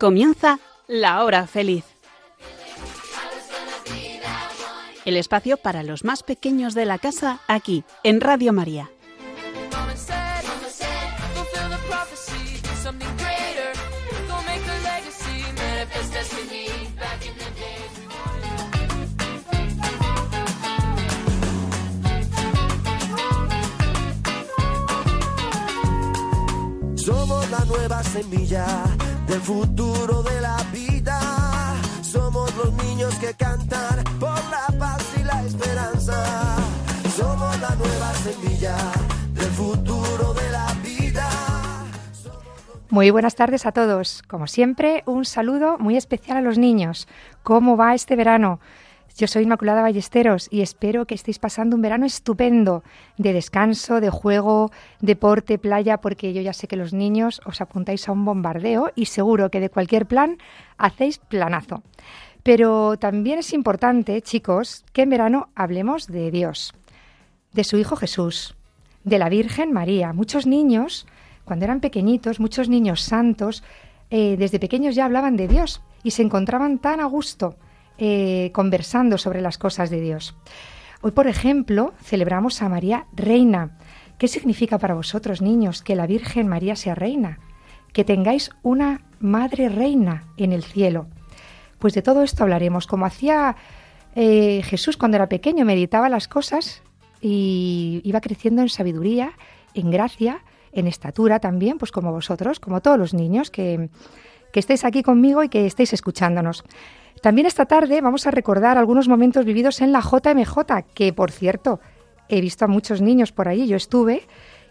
Comienza la hora feliz. El espacio para los más pequeños de la casa aquí, en Radio María. Somos la nueva semilla del futuro de la vida. Somos los niños que cantan por la paz y la esperanza. Somos la nueva semilla del futuro de la vida. Muy buenas tardes a todos. Como siempre, un saludo muy especial a los niños. ¿Cómo va este verano? Yo soy Inmaculada Ballesteros y espero que estéis pasando un verano estupendo de descanso, de juego, deporte, playa, porque yo ya sé que los niños os apuntáis a un bombardeo y seguro que de cualquier plan hacéis planazo. Pero también es importante, chicos, que en verano hablemos de Dios, de su Hijo Jesús, de la Virgen María. Muchos niños, cuando eran pequeñitos, muchos niños santos, eh, desde pequeños ya hablaban de Dios y se encontraban tan a gusto eh, conversando sobre las cosas de Dios. Hoy, por ejemplo, celebramos a María Reina. ¿Qué significa para vosotros, niños, que la Virgen María sea reina? Que tengáis una Madre Reina en el cielo. Pues de todo esto hablaremos, como hacía eh, Jesús cuando era pequeño, meditaba las cosas y iba creciendo en sabiduría, en gracia, en estatura también, pues como vosotros, como todos los niños que, que estéis aquí conmigo y que estéis escuchándonos. También esta tarde vamos a recordar algunos momentos vividos en la JMJ, que por cierto, he visto a muchos niños por allí, yo estuve,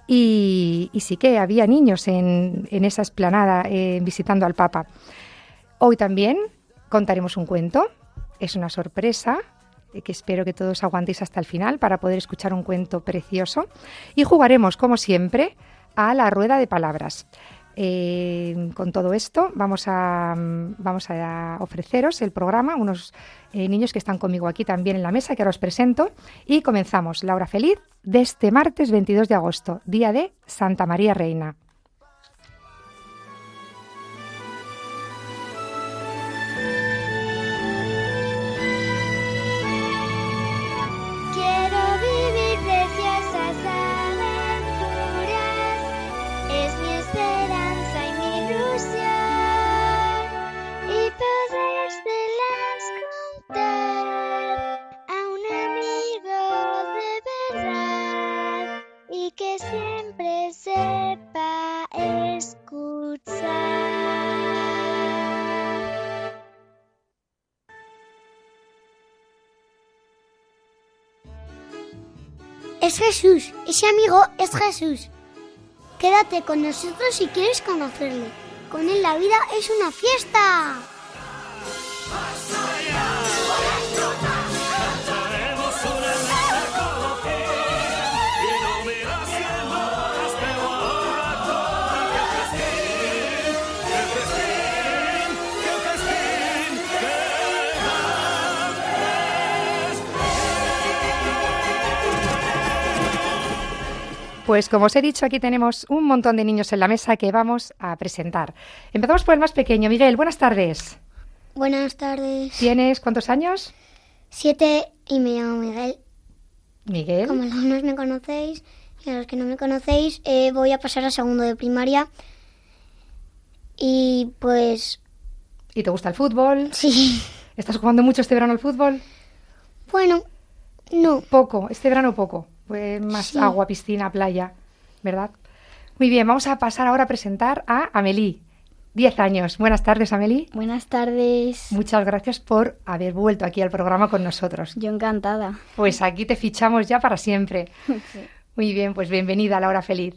y, sí que había niños en, esa esplanada eh, visitando al Papa. Hoy también contaremos un cuento, es una sorpresa, eh, que espero que todos aguantéis hasta el final para poder escuchar un cuento precioso, y jugaremos, como siempre, a la rueda de palabras. Eh, con todo esto vamos a, vamos a ofreceros el programa, unos eh, niños que están conmigo aquí también en la mesa, que ahora os presento, y comenzamos la hora feliz de este martes 22 de agosto, día de Santa María Reina. Siempre sepa escuchar. Es Jesús, ese amigo es Jesús. Quédate con nosotros si quieres conocerle. Con él la vida es una fiesta. Pues como os he dicho, aquí tenemos un montón de niños en la mesa que vamos a presentar. Empezamos por el más pequeño. Miguel, buenas tardes. Buenas tardes. ¿Tienes cuántos años? Siete y me llamo Miguel. Miguel. Como algunos me conocéis y a los que no me conocéis, eh, voy a pasar a segundo de primaria. Y pues ¿Y te gusta el fútbol? sí, ¿Estás jugando mucho este verano al fútbol? bueno, no. Poco, este verano poco. Pues más Sí. agua, piscina, playa, ¿verdad? Muy bien, vamos a pasar ahora a presentar a Amelie. Diez años. Buenas tardes, Amelie. Buenas tardes. Muchas gracias por haber vuelto aquí al programa con nosotros. Yo encantada. Pues aquí te fichamos ya para siempre. Muy bien, pues bienvenida a la hora feliz.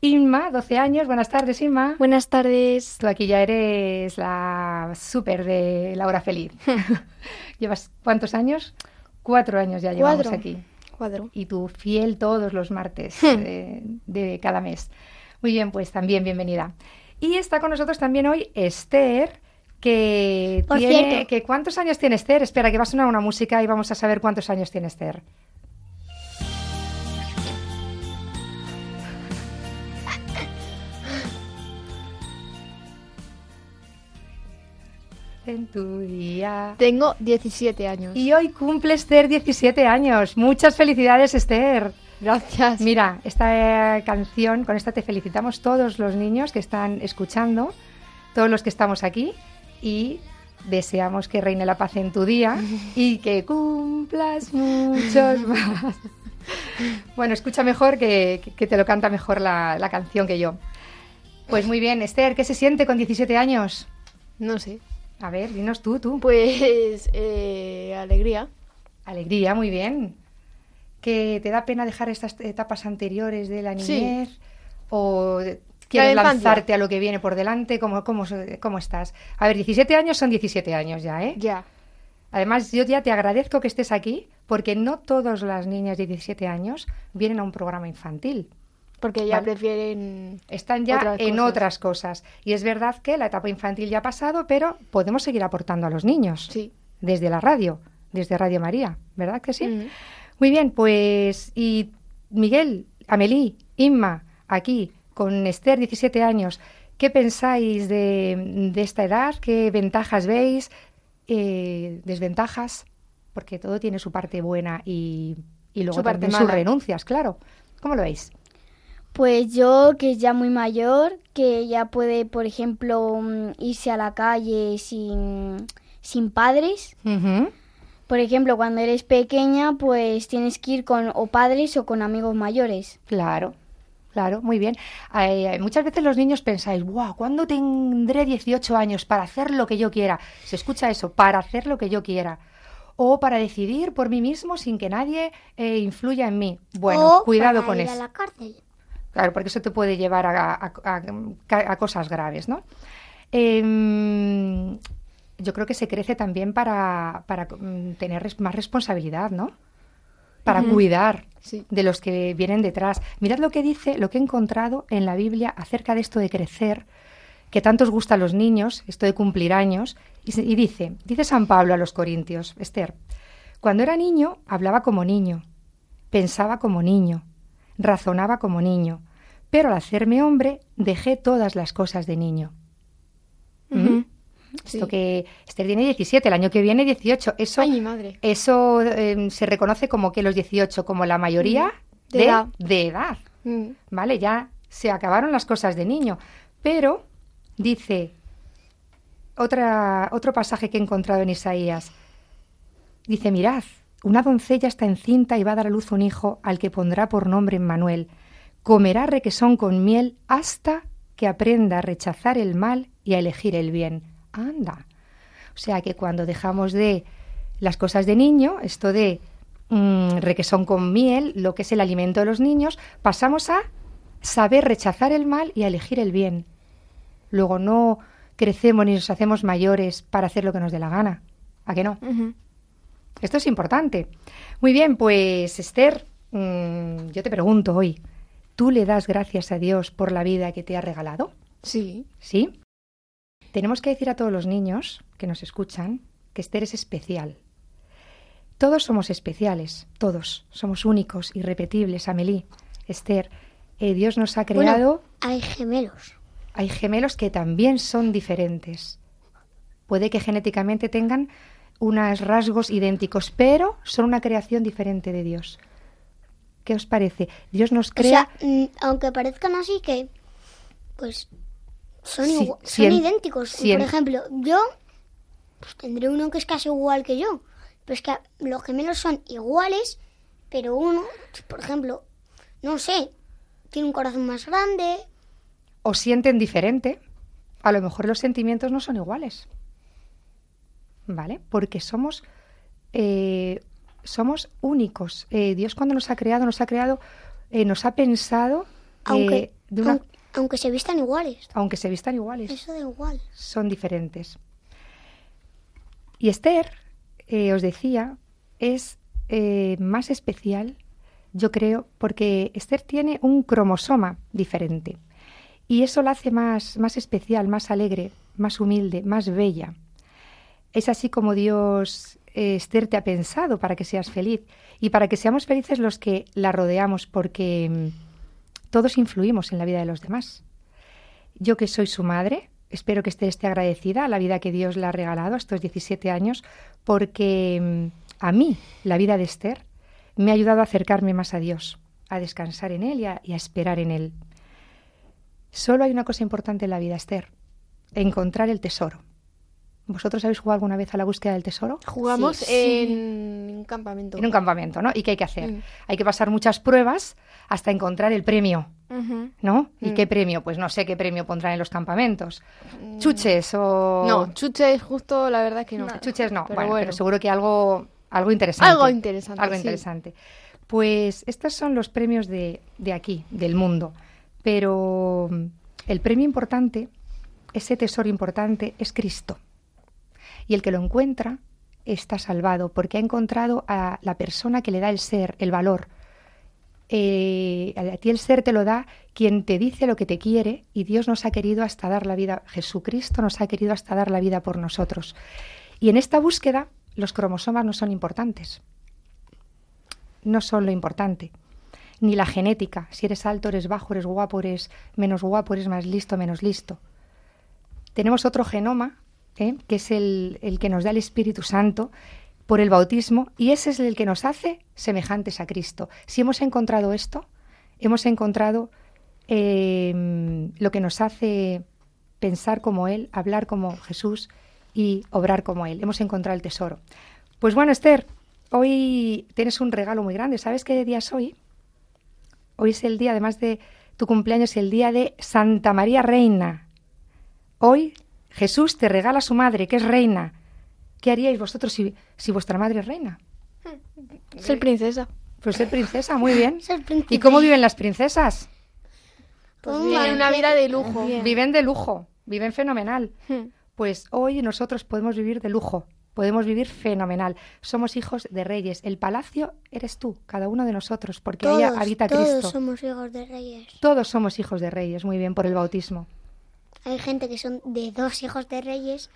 Inma, 12 años. Buenas tardes, Inma. Buenas tardes. Tú aquí ya eres la súper de la hora feliz. ¿Llevas cuántos años? Cuatro años ya llevamos Cuatro. aquí. Cuadro. Y tú fiel todos los martes eh, de cada mes. Muy bien, pues también bienvenida. Y está con nosotros también hoy Esther, que Por tiene... cierto. Que, ¿Cuántos años tiene Esther? Espera, que va a sonar una música y vamos a saber cuántos años tiene Esther. En tu día. Tengo 17 años. Y hoy cumple Esther 17 años. Muchas felicidades, Esther. Gracias. Mira, esta eh, canción, con esta te felicitamos todos los niños que están escuchando, todos los que estamos aquí y deseamos que reine la paz en tu día y que cumplas muchos más. Bueno, escucha mejor que, que te lo canta mejor la, la canción que yo. Pues muy bien, Esther, ¿qué se siente con 17 años? No sé. A ver, dinos tú, tú. Pues eh, alegría. Alegría, muy bien. ¿Que te da pena dejar estas etapas anteriores de la Sí. niñez? ¿O quieres lanzarte a lo que viene por delante? ¿Cómo, cómo, cómo estás? A ver, 17 años son 17 años ya, ¿eh? Ya. Además, yo ya te agradezco que estés aquí porque no todas las niñas de 17 años vienen a un programa infantil. Porque ya Vale. prefieren. Están ya Otras en cosas. otras cosas. Y es verdad que la etapa infantil ya ha pasado, pero podemos seguir aportando a los niños Sí. desde la radio, desde Radio María, ¿verdad que sí? Mm. Muy bien, pues y Miguel, Amelí, Inma, aquí con Esther, 17 años, ¿qué pensáis de, de esta edad? ¿Qué ventajas veis? Eh, ¿Desventajas? Porque todo tiene su parte buena y, y luego Su parte también sus renuncias, claro. ¿Cómo lo veis? Pues yo, que es ya muy mayor, que ya puede, por ejemplo, mm, irse a la calle sin, sin padres. Por ejemplo, cuando eres pequeña, pues tienes que ir con o padres o con amigos mayores. Claro, claro, muy bien. Eh, muchas veces los niños pensáis, wow, ¿cuándo tendré 18 años para hacer lo que yo quiera? Se escucha eso, para hacer lo que yo quiera. O para decidir por mí mismo sin que nadie eh, influya en mí. Bueno, O cuidado para con ir eso. a la cárcel. Claro, porque eso te puede llevar a, a- a- a cosas graves, ¿no? Em, yo creo que se crece también para, para, mm, tener más responsabilidad, ¿no? Para cuidar Sí. de los que vienen detrás. Mirad lo que dice, lo que he encontrado en la Biblia acerca de esto de crecer, que tanto os gusta a los niños, esto de cumplir años, y, y dice, dice San Pablo a los Corintios, Esther, cuando era niño hablaba como niño, pensaba como niño, razonaba como niño, pero al hacerme hombre dejé todas las cosas de niño. ¿Mm? Esto que Esther tiene 17, el año que viene 18. Eso, Ay, mi madre. eso eh, se reconoce como que los 18, como la mayoría De de, edad. de edad. Mm. ¿Vale? Ya se acabaron las cosas de niño. Pero dice otra, otro pasaje que he encontrado en Isaías. Dice, mirad, una doncella está encinta y va a dar a luz un hijo al que pondrá por nombre Emmanuel. Comerá requesón con miel hasta que aprenda a rechazar el mal y a elegir el bien. Anda. O sea que cuando dejamos de las cosas de niño, esto de mm, requesón con miel, lo que es el alimento de los niños, pasamos a saber rechazar el mal y a elegir el bien. Luego no crecemos ni nos hacemos mayores para hacer lo que nos dé la gana. ¿A que no? Esto es importante. Muy bien, pues Esther, mm, yo te pregunto hoy, ¿tú le das gracias a Dios por la vida que te ha regalado? Sí. ¿Sí? Tenemos que decir a todos los niños que nos escuchan que Esther es especial. Todos somos especiales, todos. Somos únicos, irrepetibles, Amelie. Esther, eh, Dios nos ha Bueno, creado, hay gemelos. hay gemelos que también son diferentes. Puede que genéticamente tengan unos rasgos idénticos, pero son una creación diferente de Dios. ¿Qué os parece? Dios nos O crea... sea, mm, aunque parezcan así que, pues, son, Sí, son en- idénticos. por en- ejemplo, yo pues, tendré uno que es casi igual que yo. Pero es que los gemelos son iguales, pero uno, por ejemplo, no sé, tiene un corazón más grande. o sienten diferente, a lo mejor los sentimientos no son iguales. ¿Vale? Porque somos, eh, somos únicos. Eh, Dios cuando nos ha creado, nos ha creado, eh, nos ha pensado, Aunque, de una- aun- aunque se vistan iguales. aunque se vistan iguales, Eso da igual. son diferentes. Y Esther, os decía, es más especial, yo creo, porque Esther tiene un cromosoma diferente. Y eso la hace más, más especial, más alegre, más humilde, más bella. Es así como Dios, eh, Esther, te ha pensado para que seas feliz y para que seamos felices los que la rodeamos, porque mm, todos influimos en la vida de los demás. Yo que soy su madre, espero que Esther esté agradecida a la vida que Dios le ha regalado estos 17 años, porque mm, a mí la vida de Esther me ha ayudado a acercarme más a Dios, a descansar en Él y a, y a esperar en Él. Solo hay una cosa importante en la vida, Esther, encontrar el tesoro. ¿Vosotros habéis jugado alguna vez a la búsqueda del tesoro? Jugamos Sí. en un campamento. En un campamento, ¿no? ¿Y qué hay que hacer? Mm. Hay que pasar muchas pruebas hasta encontrar el premio. ¿no? ¿Y Mm. qué premio? Pues no sé qué premio pondrán en los campamentos. Chuches o... No, chuches justo, la verdad que no. Chuches no. Pero bueno, bueno. pero seguro que algo, algo interesante. Algo interesante, Algo sí. interesante. Pues estos son los premios de, de aquí, del mundo. Pero mm, el premio importante, ese tesoro importante, es Cristo. Y el que lo encuentra está salvado porque ha encontrado a la persona que le da el ser, el valor. Eh, a ti el ser te lo da quien te dice lo que te quiere y Dios nos ha querido hasta dar la vida, Jesucristo nos ha querido hasta dar la vida por nosotros. Y en esta búsqueda los cromosomas no son importantes, no son lo importante, ni la genética, si eres alto, eres bajo, eres guapo, eres menos guapo, eres más listo, menos listo. Tenemos otro genoma, ¿eh? que es el, el que nos da el Espíritu Santo por el bautismo, y ese es el que nos hace semejantes a Cristo. Si hemos encontrado esto, hemos encontrado eh, lo que nos hace pensar como Él, hablar como Jesús y obrar como Él. Hemos encontrado el tesoro. Pues bueno, Esther, hoy tienes un regalo muy grande. ¿Sabes qué día es hoy? Hoy es el día, además de tu cumpleaños, el día de Santa María Reina. Hoy Jesús te regala a su madre, que es reina. ¿Qué haríais vosotros si, si vuestra madre es reina? Ser princesa. Pues ser princesa, muy bien. Ser. ¿Y cómo viven las princesas? Pues Pues viven bien. una vida de lujo. Viven de lujo, viven fenomenal. Hmm. Pues hoy nosotros podemos vivir de lujo, podemos vivir fenomenal. Somos hijos de reyes. El palacio eres tú, cada uno de nosotros, porque ahí Todos, habita todos Cristo. somos hijos de reyes. Todos somos hijos de reyes, muy bien, por el bautismo. Hay gente que son de dos hijos de reyes.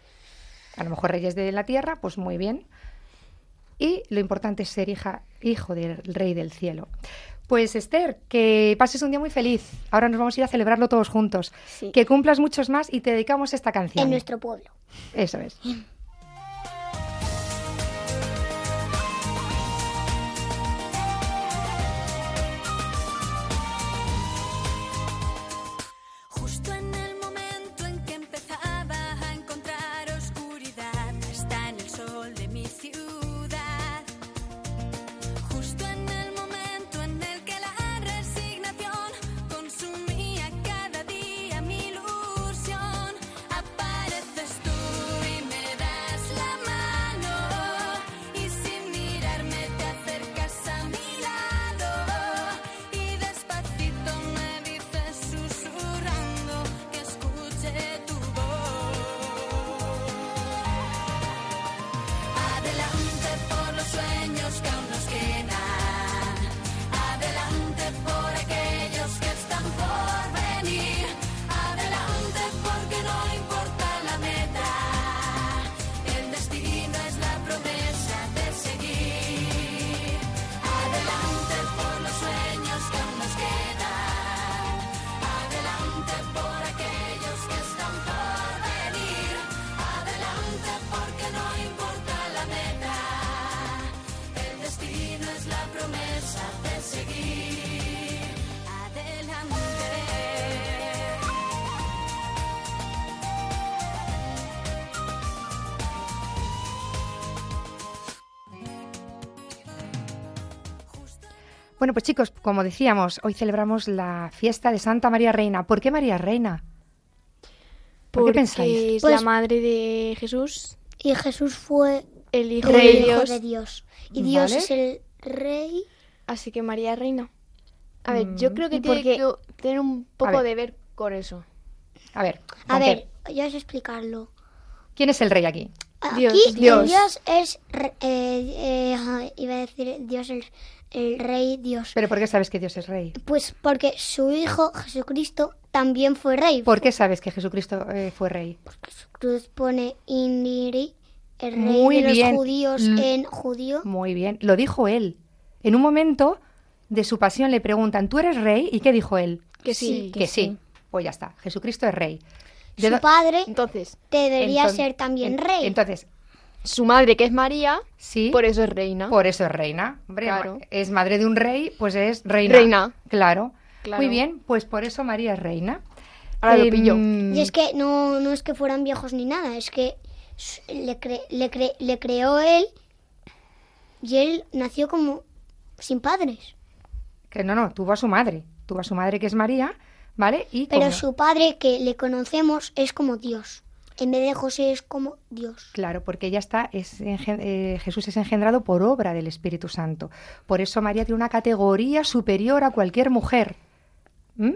A lo mejor reyes de la tierra, pues muy bien. Y lo importante es ser hija, hijo del rey del cielo. Pues Esther, que pases un día muy feliz. Ahora nos vamos a ir a celebrarlo todos juntos. Sí. Que cumplas muchos más y te dedicamos esta canción. En nuestro pueblo. Eso es. Bueno, pues chicos, como decíamos, hoy celebramos la fiesta de Santa María Reina. ¿Por qué María Reina? ¿Por qué Porque pensáis? es Pues- la madre de Jesús, Y Jesús fue el hijo el de hijo Dios. de Dios. Y Dios Vale. es el rey. Así que María reina. A ver, Mm. yo creo que ¿Y tiene que tener un poco ver. de ver con eso. A ver, A ver, ya sé explicarlo. ¿quién es el rey aquí? Aquí Dios, el Dios. Dios es, re- eh, eh, iba a decir Dios el, el rey Dios. ¿Pero por qué sabes que Dios es rey? Pues porque su hijo Jesucristo también fue rey. ¿Por qué sabes que Jesucristo eh, fue rey? Cruz pone Iniri, el rey Muy de los judíos en judío. Muy bien, lo dijo él. En un momento de su pasión le preguntan, ¿tú eres rey? ¿Y qué dijo él? Que sí. que sí. Pues ya está, Jesucristo es rey. ¿De su padre Entonces, debería Enton- ser también en- rey. Entonces, su madre, que es María, sí, por eso es reina. por eso es reina. Hombre, Claro. es madre de un rey, pues es reina. Reina. Claro. Claro. Muy bien, pues por eso María es reina. Ahora lo Em, pillo. Y es que no, no es que fueran viejos ni nada, es que le, cre- le, cre- le creó él y él nació como sin padres. Que no, no, tuvo a su madre. Tuvo a su madre que es María, ¿vale? Y Pero como- su padre que le conocemos es como Dios. En vez de José es como Dios. Claro, porque ella está, es eh, Jesús es engendrado por obra del Espíritu Santo. Por eso María tiene una categoría superior a cualquier mujer. ¿Mm?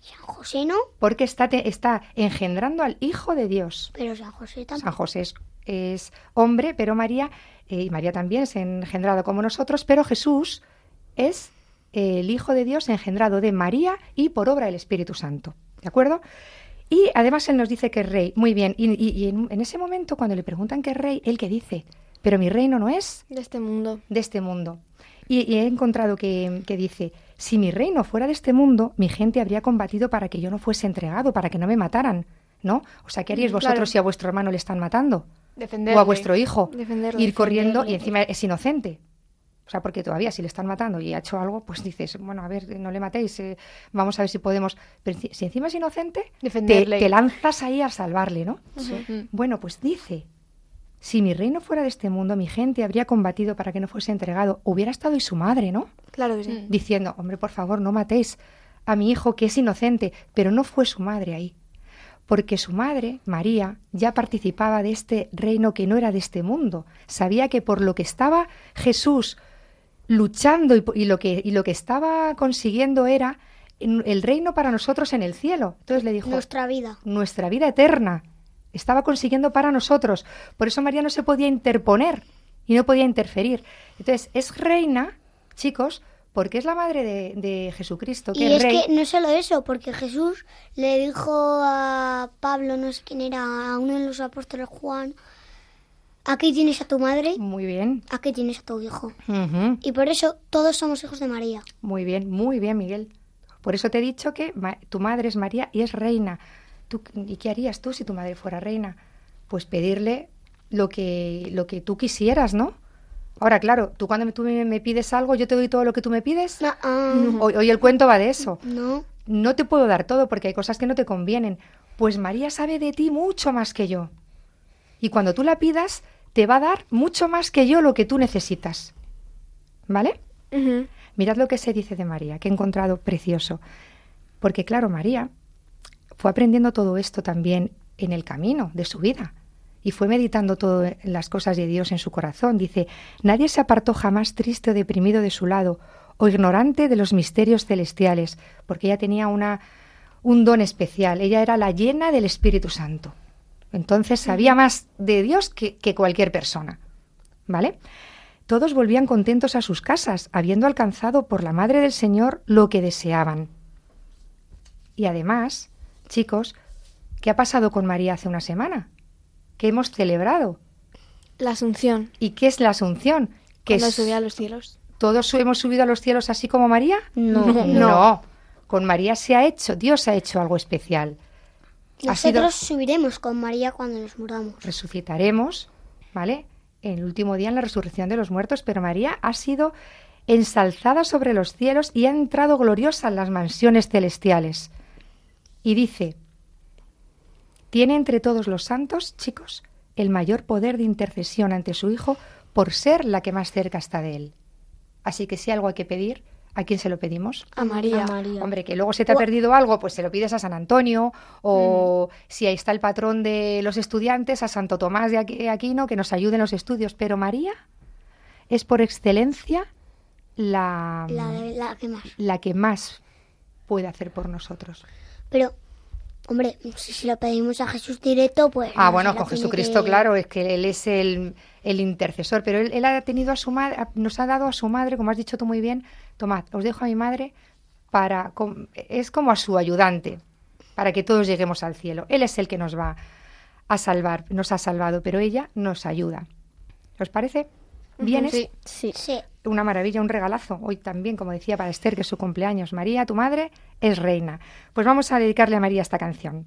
San José no, Porque está, te- está engendrando al Hijo de Dios. pero San José San tampoco. José es, es hombre, pero María, eh, y María también es engendrado como nosotros, pero Jesús es el Hijo de Dios engendrado de María y por obra del Espíritu Santo. ¿De acuerdo? Y además él nos dice que es rey. Muy bien. Y, y- y en, en ese momento, cuando le preguntan que es rey, él que dice, pero mi reino no es De este mundo. de este mundo. Y, y he encontrado que, que dice, si mi reino fuera de este mundo, mi gente habría combatido para que yo no fuese entregado, para que no me mataran. ¿No? O sea, ¿qué haríais vosotros claro. si a vuestro hermano le están matando? Defenderle. O a vuestro hijo. Ir corriendo y encima es inocente. O sea, porque todavía si le están matando y ha hecho algo, pues dices, bueno, a ver, no le matéis, eh, vamos a ver si podemos. Pero si, encima es inocente, te, Defenderle. te lanzas ahí a salvarle, ¿no? Ujú. Bueno, pues dice, si mi reino fuera de este mundo, mi gente habría combatido para que no fuese entregado. Hubiera estado y su madre, ¿no? Claro que sí. Diciendo, hombre, por favor, no matéis a mi hijo que es inocente, pero no fue su madre ahí. Porque su madre, María, ya participaba de este reino que no era de este mundo. Sabía que por lo que estaba Jesús luchando y, lo, que, y lo que estaba consiguiendo era el reino para nosotros en el cielo. Entonces le dijo, Nuestra vida. nuestra vida eterna. Estaba consiguiendo para nosotros. Por eso María no se podía interponer y no podía interferir. Entonces, es reina, chicos, porque es la madre de, de Jesucristo, que Y es es rey. que no solo eso, porque Jesús le dijo a Pablo, no sé quién era, a uno de los apóstoles Juan, aquí tienes a tu madre, Muy bien. aquí tienes a tu hijo. Ujú. Y por eso todos somos hijos de María. Muy bien, muy bien, Miguel. Por eso te he dicho que ma- tu madre es María y es reina. ¿Tú, ¿Y qué harías tú si tu madre fuera reina? Pues pedirle lo que, lo que tú quisieras, ¿no? Ahora, claro, tú cuando me- tú me, me pides algo, yo te doy todo lo que tú me pides. No, ah, Hoy, hoy el cuento va de eso. no. No te puedo dar todo porque hay cosas que no te convienen. Pues María sabe de ti mucho más que yo. Y cuando tú la pidas, te va a dar mucho más que yo lo que tú necesitas. ¿Vale? Mirad lo que se dice de María, que he encontrado precioso. Porque claro, María fue aprendiendo todo esto también en el camino de su vida y fue meditando todas las cosas de Dios en su corazón. Dice, nadie se apartó jamás triste o deprimido de su lado o ignorante de los misterios celestiales, porque ella tenía una, un don especial, ella era la llena del Espíritu Santo. Entonces sabía más de Dios que, que cualquier persona. ¿Vale? Todos volvían contentos a sus casas, habiendo alcanzado por la Madre del Señor lo que deseaban. Y además, chicos, ¿qué ha pasado con María hace una semana? ¿Qué hemos celebrado? La Asunción. ¿Y qué es la Asunción? Que Cuando es- a los cielos. ¿Todos hemos subido a los cielos así como María? No. No. Con María se ha hecho, Dios ha hecho algo especial. Sido- Nosotros subiremos con María cuando nos muramos. resucitaremos, ¿vale? En el último día en la resurrección de los muertos, pero María ha sido ensalzada sobre los cielos y ha entrado gloriosa en las mansiones celestiales. Y dice, tiene entre todos los santos, chicos, el mayor poder de intercesión ante su Hijo por ser la que más cerca está de él. Así que si algo hay que pedir, ¿a quién se lo pedimos? A María. A María. Hombre, que luego se te ha perdido algo, pues se lo pides a San Antonio, o si ahí está el patrón de los estudiantes, a Santo Tomás de Aqu- Aquino, que nos ayude en los estudios. Pero María es por excelencia la, La, que más. la que más puede hacer por nosotros. Pero, hombre, si, lo pedimos a Jesús directo, pues... Ah, no bueno, con Jesucristo, que- claro, es que Él es el, el intercesor, pero él, él ha tenido a su madre, nos ha dado a su madre, como has dicho tú muy bien, tomad, os dejo a mi madre para, es como a su ayudante, para que todos lleguemos al cielo. Él es el que nos va a salvar, nos ha salvado, pero ella nos ayuda. ¿Os parece? Bien, es sí. Sí. Sí. una maravilla, un regalazo. Hoy también, como decía para Esther, que es su cumpleaños. María, tu madre, es reina. Pues vamos a dedicarle a María esta canción.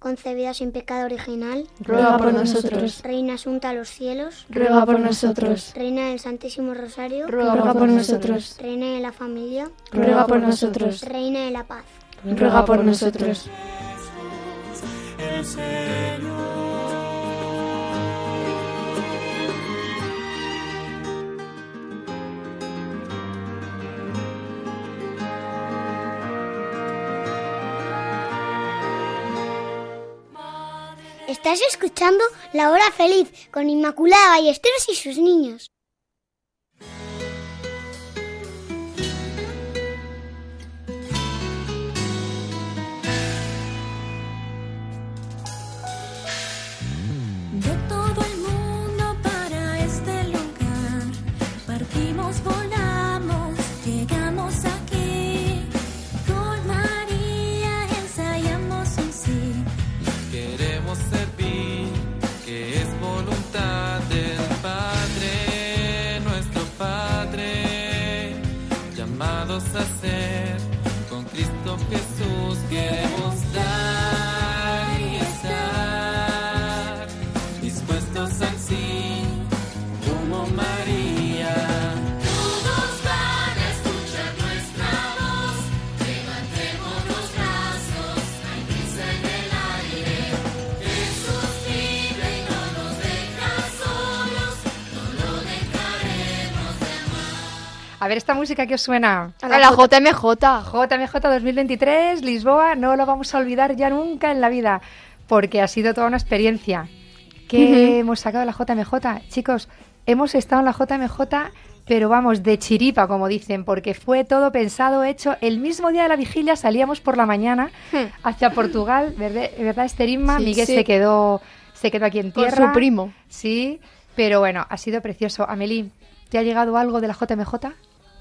concebida sin pecado original, Ruega por nosotros. Reina asunta a los cielos, Ruega por nosotros. Reina del Santísimo Rosario, Ruega por nosotros. Reina de la familia, Ruega por nosotros. Reina de la paz. Ruega por nosotros. el Señor. Estás escuchando La Hora Feliz con Inmaculada Ballesteros y sus niños. De todo el mundo para este lugar partimos, volamos, llamados a ser A ver, esta música que os suena. A la JMJ. JMJ 2023, Lisboa, no lo vamos a olvidar ya nunca en la vida, porque ha sido toda una experiencia. ¿Qué hemos sacado de la JMJ? Chicos, hemos estado en la JMJ, pero vamos, de chiripa, como dicen, porque fue todo pensado, hecho. El mismo día de la vigilia salíamos por la mañana hacia Portugal, ¿verdad, ¿verdad? Sí, Miguel sí. se quedó se quedó aquí en Con tierra. su primo. Sí, pero bueno, ha sido precioso. Amelie, ¿te ha llegado algo de la JMJ?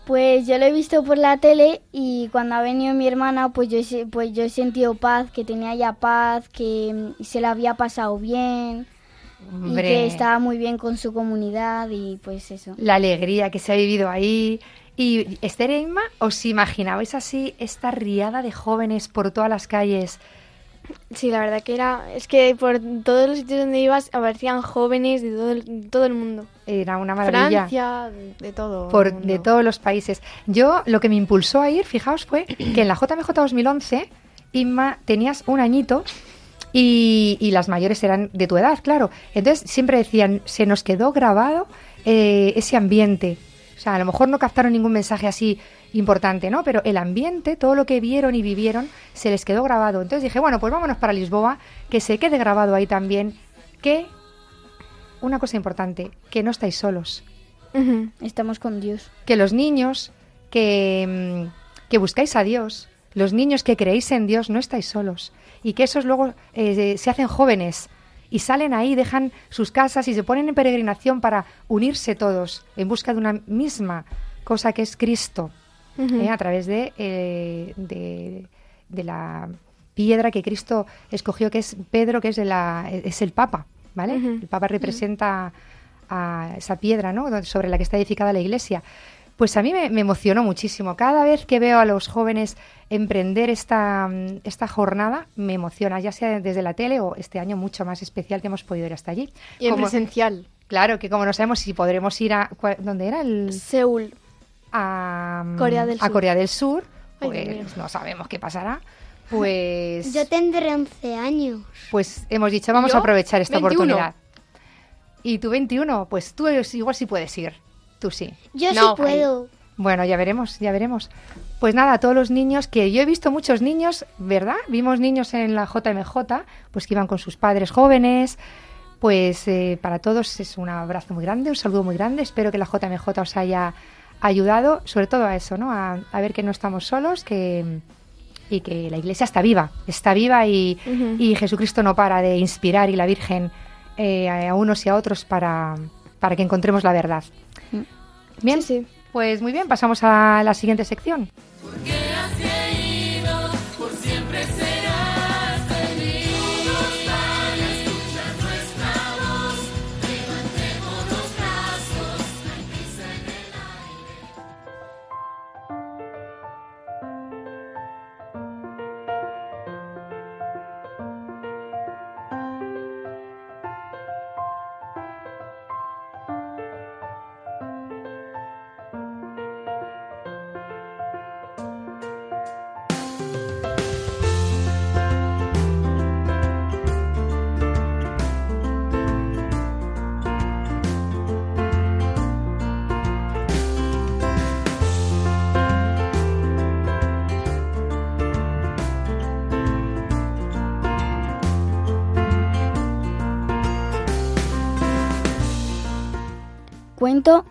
Pues yo lo he visto por la tele y cuando ha venido mi hermana, pues yo, pues yo he sentido paz, que tenía ya paz, que mm, se la había pasado bien y que estaba muy bien con su comunidad y pues eso. la alegría que se ha vivido ahí. Y Esther e Inma, ¿os imaginabais así esta riada de jóvenes por todas las calles? Sí, la verdad que era. Es que por todos los sitios donde ibas aparecían jóvenes de todo el, todo el mundo. Era una maravilla. Francia, de todo. el por, mundo. de todos los países. Yo lo que me impulsó a ir, fijaos, fue que en la JMJ 2011, Inma, tenías un añito y, y las mayores eran de tu edad, claro. Entonces siempre decían, se nos quedó grabado eh, ese ambiente. O sea, a lo mejor no captaron ningún mensaje así importante, ¿no? Pero el ambiente, todo lo que vieron y vivieron, se les quedó grabado. Entonces dije, bueno, pues vámonos para Lisboa, que se quede grabado ahí también, que, una cosa importante, que no estáis solos. Estamos con Dios. que los niños que, mm, que buscáis a Dios, los niños que creéis en Dios, no estáis solos. Y que esos luego eh, se hacen jóvenes y salen ahí, dejan sus casas y se ponen en peregrinación para unirse todos en busca de una misma cosa que es Cristo, ¿eh? a través de, eh, de, de la piedra que Cristo escogió, que es Pedro, que es, de la, es el Papa, ¿vale? El Papa representa a esa piedra, ¿no? Sobre la que está edificada la iglesia. Pues a mí me, me emocionó muchísimo. Cada vez que veo a los jóvenes emprender esta, esta jornada, me emociona, ya sea desde la tele o este año mucho más especial que hemos podido ir hasta allí. Y en Como- presencial. Claro, que como no sabemos si podremos ir a... ¿cuál- ¿Dónde era? El, Seúl. A, Corea del a Sur. Corea del Sur, pues no sabemos qué pasará. Pues, Yo tendré 11 años. pues hemos dicho, vamos ¿Yo? a aprovechar esta 21. oportunidad. Y tú 21, pues tú igual sí puedes ir. Tú sí. Yo No, sí puedo. Bueno, ya veremos, ya veremos. Pues nada, a todos los niños, que yo he visto muchos niños, ¿verdad? Vimos niños en la JMJ, pues que iban con sus padres jóvenes. Pues eh, para todos es un abrazo muy grande, un saludo muy grande. Espero que la JMJ os haya ayudado, sobre todo a eso, ¿no? A, a ver que no estamos solos, que y que la iglesia está viva, está viva y, y Jesucristo no para de inspirar y la Virgen eh, a unos y a otros para, para que encontremos la verdad. Bien, Sí, sí. pues muy bien, pasamos a la siguiente sección.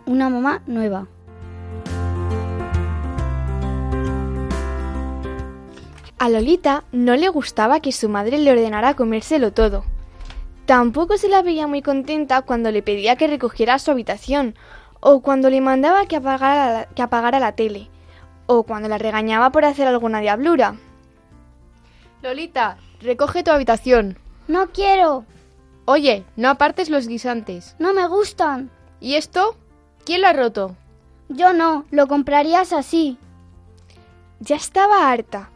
Una mamá nueva. A Lolita no le gustaba que su madre le ordenara comérselo todo. Tampoco se la veía muy contenta cuando le pedía que recogiera su habitación, o cuando le mandaba que apagara la, que apagara la tele, o cuando la regañaba por hacer alguna diablura. Lolita, recoge tu habitación. No quiero, Oye, no apartes los guisantes. no me gustan. ¿Y esto? ¿Quién lo ha roto? Yo no, lo comprarías así. Ya estaba harta,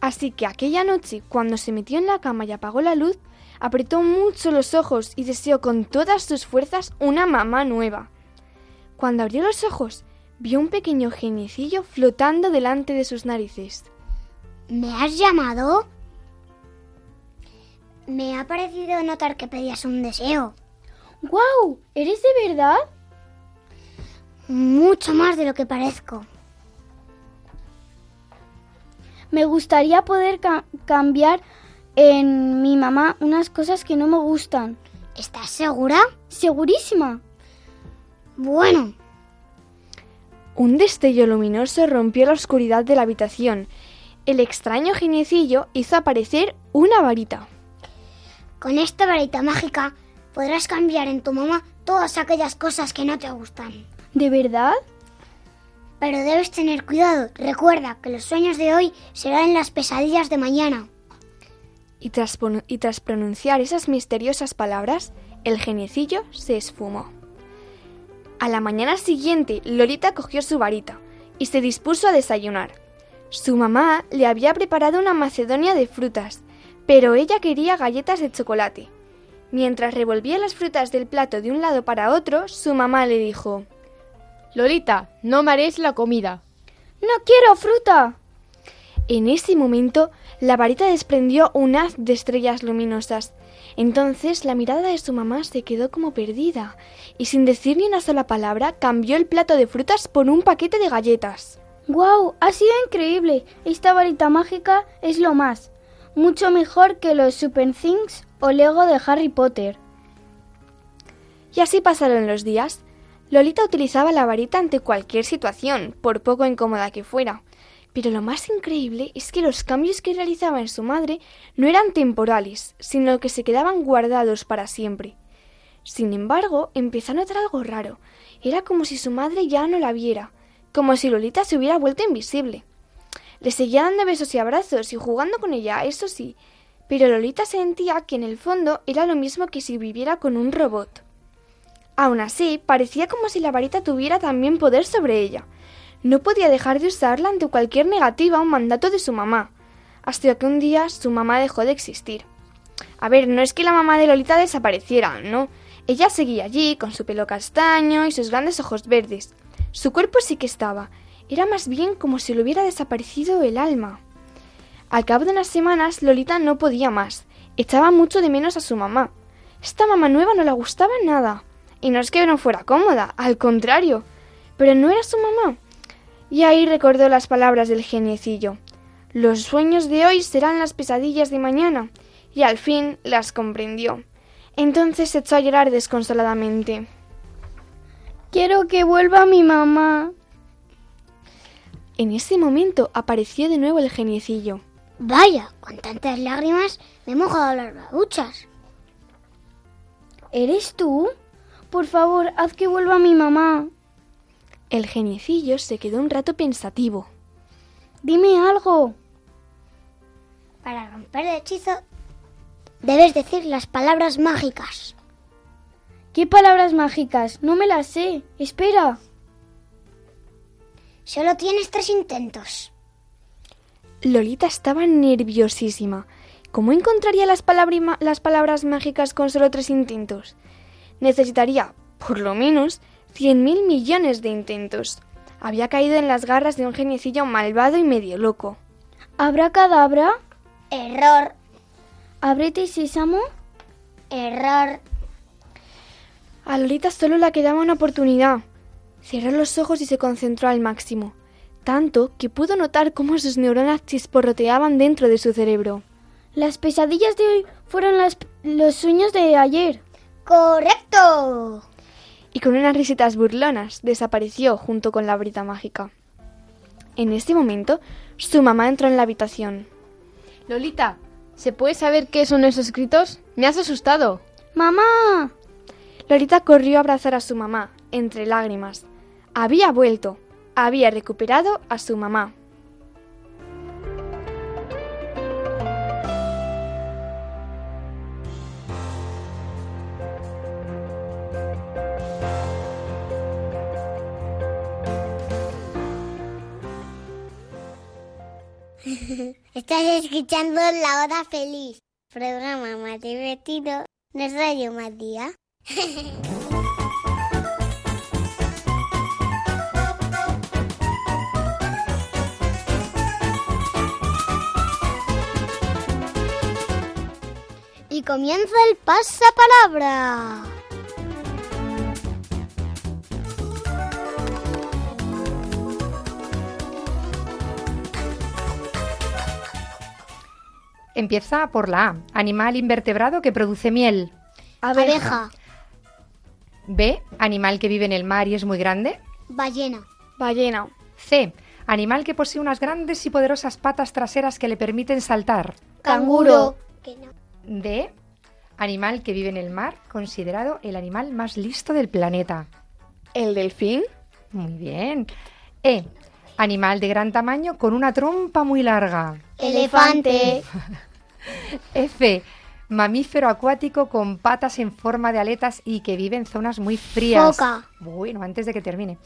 así que aquella noche, cuando se metió en la cama y apagó la luz, apretó mucho los ojos y deseó con todas sus fuerzas una mamá nueva. Cuando abrió los ojos, vio un pequeño geniecillo flotando delante de sus narices. ¿Me has llamado? Me ha parecido notar que pedías un deseo. ¡Guau! ¿Eres de verdad? Mucho más de lo que parezco. Me gustaría poder ca- cambiar en mi mamá unas cosas que no me gustan. ¿Estás segura? ¿Segurísima? Bueno, Un destello luminoso rompió la oscuridad de la habitación. El extraño geniecillo hizo aparecer una varita. con esta varita mágica podrás cambiar en tu mamá todas aquellas cosas que no te gustan. ¿De verdad? Pero debes tener cuidado. Recuerda que los sueños de hoy serán las pesadillas de mañana. Y tras, y tras pronunciar esas misteriosas palabras, el geniecillo se esfumó. A la mañana siguiente, Lolita cogió su varita y se dispuso a desayunar. Su mamá le había preparado una macedonia de frutas, pero ella quería galletas de chocolate. Mientras revolvía las frutas del plato de un lado para otro, su mamá le dijo Lolita, no marees la comida. ¡No quiero fruta! En ese momento, la varita desprendió un haz de estrellas luminosas. Entonces la mirada de su mamá se quedó como perdida, y sin decir ni una sola palabra, cambió el plato de frutas por un paquete de galletas. ¡Guau! Ha sido increíble. Esta varita mágica es lo más. Mucho mejor que los Super Things o Lego de Harry Potter. Y así pasaron los días. Lolita utilizaba la varita ante cualquier situación, por poco incómoda que fuera. Pero lo más increíble es que los cambios que realizaba en su madre no eran temporales, sino que se quedaban guardados para siempre. Sin embargo, empezó a notar algo raro. Era como si su madre ya no la viera, como si Lolita se hubiera vuelto invisible. Le seguía dando besos y abrazos y jugando con ella, eso sí, pero Lolita sentía que en el fondo era lo mismo que si viviera con un robot. Aún así, parecía como si la varita tuviera también poder sobre ella. No podía dejar de usarla ante cualquier negativa o mandato de su mamá, hasta que un día su mamá dejó de existir. A ver, no es que la mamá de Lolita desapareciera, no. Ella seguía allí, con su pelo castaño y sus grandes ojos verdes. Su cuerpo sí que estaba. Era más bien como si le hubiera desaparecido el alma. Al cabo de unas semanas, Lolita no podía más. Echaba mucho de menos a su mamá. Esta mamá nueva no le gustaba nada. Y no es que no fuera cómoda, al contrario. Pero no era su mamá. Y ahí recordó las palabras del geniecillo. Los sueños de hoy serán las pesadillas de mañana. Y al fin las comprendió. Entonces se echó a llorar desconsoladamente. Quiero que vuelva mi mamá. En ese momento apareció de nuevo el geniecillo. Vaya, con tantas lágrimas me he mojado las babuchas. ¿Eres tú? Por favor, haz que vuelva mi mamá. El geniecillo se quedó un rato pensativo. Dime algo. Para romper el hechizo, debes decir las palabras mágicas. ¿Qué palabras mágicas? No me las sé. Espera. Solo tienes tres intentos. Lolita estaba nerviosísima. ¿Cómo encontraría las, palabras mágicas con solo tres intentos? Necesitaría, por lo menos, cien mil millones de intentos. Había caído en las garras de un geniecillo malvado y medio loco. ¿Habrá cadabra? Error, ¿Ábrete sésamo? error. A Lolita solo le quedaba una oportunidad. Cerró los ojos y se concentró al máximo, tanto que pudo notar cómo sus neuronas chisporroteaban dentro de su cerebro. Las pesadillas de hoy fueron las- los sueños de ayer. Correcto. y con unas risitas burlonas desapareció junto con la brita mágica. En este momento, su mamá entró en la habitación. Lolita, ¿se puede saber qué son esos escritos? Me has asustado. ¡Mamá! Lolita corrió a abrazar a su mamá, entre lágrimas. Había vuelto, había recuperado a su mamá. Estás escuchando La Hora Feliz, programa más divertido de Radio Matías. comienza el pasapalabra. Empieza por la A. Animal invertebrado que produce miel. Abeja, B. Animal que vive en el mar y es muy grande. ballena, Ballena, C. Animal que posee unas grandes y poderosas patas traseras que le permiten saltar. canguro. D. Animal que vive en el mar, considerado el animal más listo del planeta. el delfín, Muy bien. E. Animal de gran tamaño con una trompa muy larga. elefante, F. Mamífero acuático con patas en forma de aletas y que vive en zonas muy frías. Foca. Bueno, antes de que termine.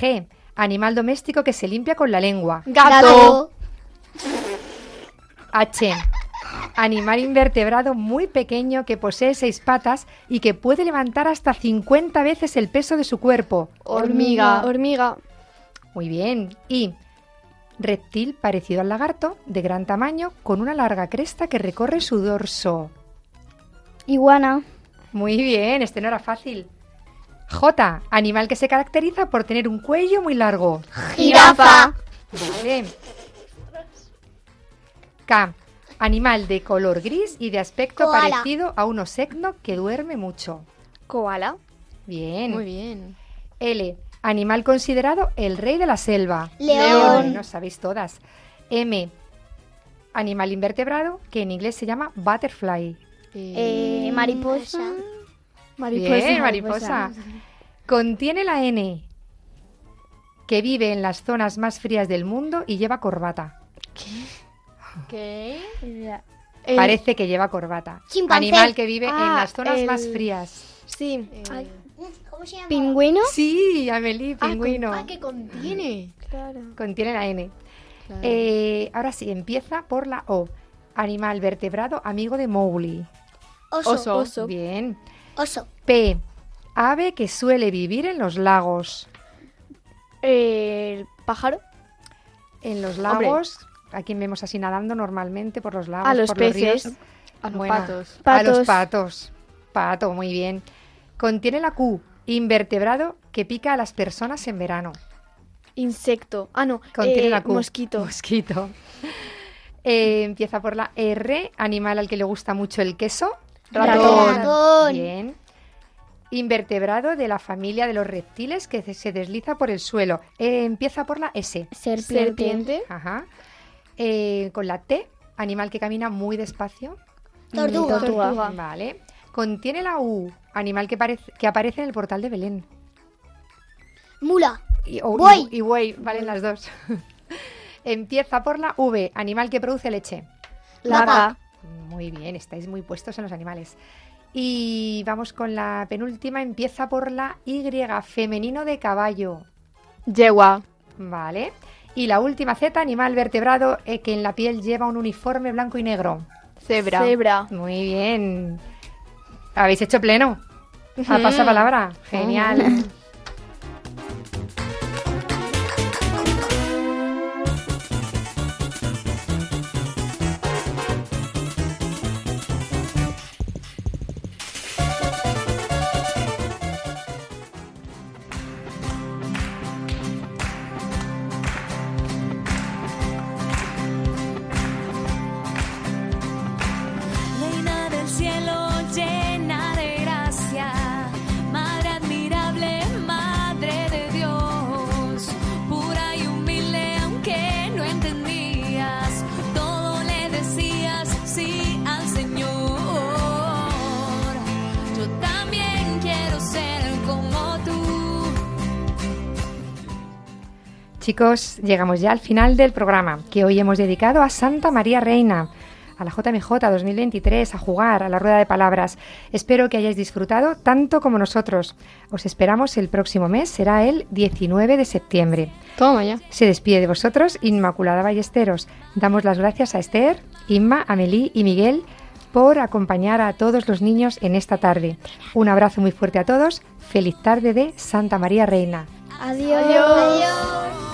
G. Animal doméstico que se limpia con la lengua. gato, H. Animal invertebrado muy pequeño que posee seis patas y que puede levantar hasta 50 veces el peso de su cuerpo. Hormiga. hormiga, Muy bien. Y reptil parecido al lagarto, de gran tamaño, con una larga cresta que recorre su dorso. Iguana. Muy bien, este no era fácil. J. Animal que se caracteriza por tener un cuello muy largo. jirafa, Vale. K. Animal de color gris y de aspecto Koala. parecido a un osecno que duerme mucho. koala, Bien. Muy bien. L. Animal considerado el rey de la selva. León. Bueno, sabéis todas. M. Animal invertebrado que en inglés se llama butterfly. Eh, mariposa. Bien, mariposa. Contiene la N. Que vive en las zonas más frías del mundo y lleva corbata. ¿Qué? El- Parece que lleva corbata. Chimpancé. Animal que vive en Ah, las zonas el- más frías. Sí, ¿Cómo se llama? ¿Pingüino? Sí, Amelie, pingüino. Ah, que contiene. claro. Contiene la N. Claro. Eh, ahora sí, empieza por la O. Animal vertebrado amigo de Mowgli. Oso, Oso. Oso, Bien. oso, P. Ave que suele vivir en los lagos. el pájaro, En los Hombre. A quien vemos así nadando normalmente por los lagos, a los por peces, ríos. A los Bueno, patos. A los Patos. patos. Pato, muy bien. Contiene la Q. Invertebrado que pica a las personas en verano. insecto, ah no, Contiene eh, la Q. mosquito, Mosquito. Eh, empieza por la R. Animal al que le gusta mucho el queso. Ratón. Ratón. Bien. Invertebrado de la familia de los reptiles que se desliza por el suelo. Eh, empieza por la S. Serpiente. serpiente, Ajá. Eh, con la T. Animal que camina muy despacio. tortuga, tortuga. Vale. Contiene la U. Animal que, que aparece en el portal de Belén. mula, y, o- Buey. y buey, valen las dos. Empieza por la V, animal que produce leche. Vaca. Muy bien, estáis muy puestos en los animales. Y vamos con la penúltima, empieza por la Y, femenino de caballo. Yegua. Vale. Y la última Z, animal vertebrado eh, que en la piel lleva un uniforme blanco y negro. Cebra. Cebra. Muy bien. ¿Habéis hecho pleno? A pasapalabra. Genial. Reina Chicos, llegamos ya al final del programa, que hoy hemos dedicado a Santa María Reina, a la JMJ 2023, a jugar a la rueda de palabras. Espero que hayáis disfrutado tanto como nosotros. Os esperamos el próximo mes, será el 19 de septiembre. Toma ya. Se despide de vosotros Inmaculada Ballesteros. Damos las gracias a Esther, Inma, Amelie y Miguel por acompañar a todos los niños en esta tarde. Un abrazo muy fuerte a todos. Feliz tarde de Santa María Reina. Adiós. Yo